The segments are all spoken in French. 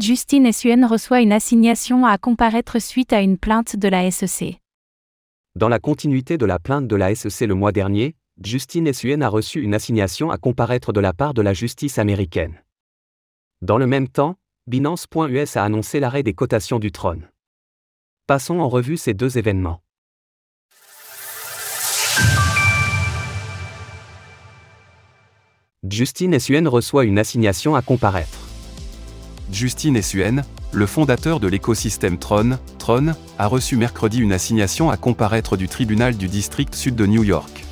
Justine Suen reçoit une assignation à comparaître suite à une plainte de la SEC. Dans la continuité de la plainte de la SEC le mois dernier, Justine Suen a reçu une assignation à comparaître de la part de la justice américaine. Dans le même temps, Binance.us a annoncé l'arrêt des cotations du trône. Passons en revue ces deux événements. Justine Suen reçoit une assignation à comparaître. Justine Suen, le fondateur de l'écosystème Tron, Tron, a reçu mercredi une assignation à comparaître du tribunal du district sud de New York.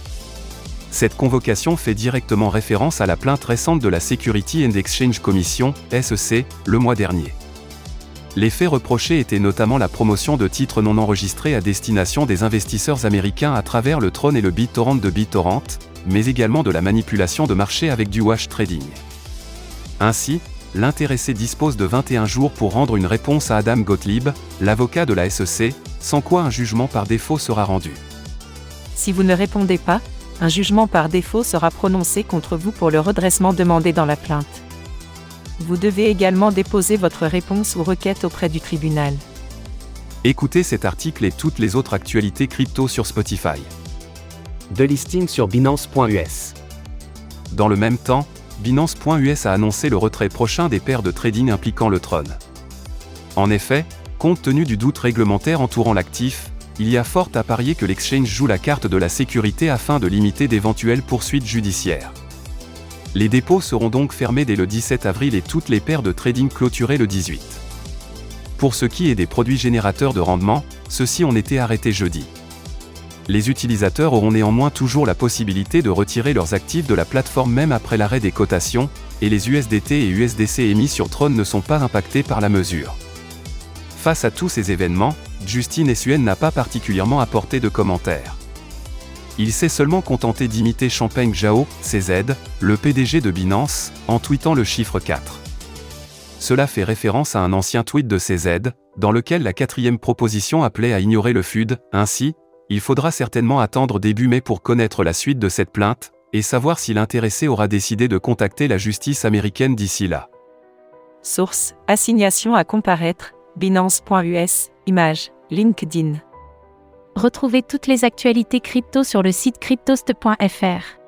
Cette convocation fait directement référence à la plainte récente de la Security and Exchange Commission, SEC, le mois dernier. Les faits reprochés étaient notamment la promotion de titres non enregistrés à destination des investisseurs américains à travers le Tron et le BitTorrent de BitTorrent, mais également de la manipulation de marché avec du wash trading. Ainsi, l'intéressé dispose de 21 jours pour rendre une réponse à Adam Gottlieb, l'avocat de la SEC, sans quoi un jugement par défaut sera rendu. Si vous ne répondez pas, un jugement par défaut sera prononcé contre vous pour le redressement demandé dans la plainte. Vous devez également déposer votre réponse ou requête auprès du tribunal. Écoutez cet article et toutes les autres actualités crypto sur Spotify. De listing sur Binance.us. Dans le même temps, Binance.us a annoncé le retrait prochain des paires de trading impliquant le Tron. En effet, compte tenu du doute réglementaire entourant l'actif, il y a fort à parier que l'exchange joue la carte de la sécurité afin de limiter d'éventuelles poursuites judiciaires. Les dépôts seront donc fermés dès le 17 avril et toutes les paires de trading clôturées le 18. Pour ce qui est des produits générateurs de rendement, ceux-ci ont été arrêtés jeudi les utilisateurs auront néanmoins toujours la possibilité de retirer leurs actifs de la plateforme même après l'arrêt des cotations, et les USDT et USDC émis sur Tron ne sont pas impactés par la mesure. Face à tous ces événements, Justine Suen n'a pas particulièrement apporté de commentaires. Il s'est seulement contenté d'imiter Champagne Zhao, CZ, le PDG de Binance, en tweetant le chiffre 4. Cela fait référence à un ancien tweet de CZ, dans lequel la quatrième proposition appelait à ignorer le FUD, ainsi, il faudra certainement attendre début mai pour connaître la suite de cette plainte, et savoir si l'intéressé aura décidé de contacter la justice américaine d'ici là. Source Assignation à comparaître Binance.us Image LinkedIn. Retrouvez toutes les actualités crypto sur le site cryptost.fr.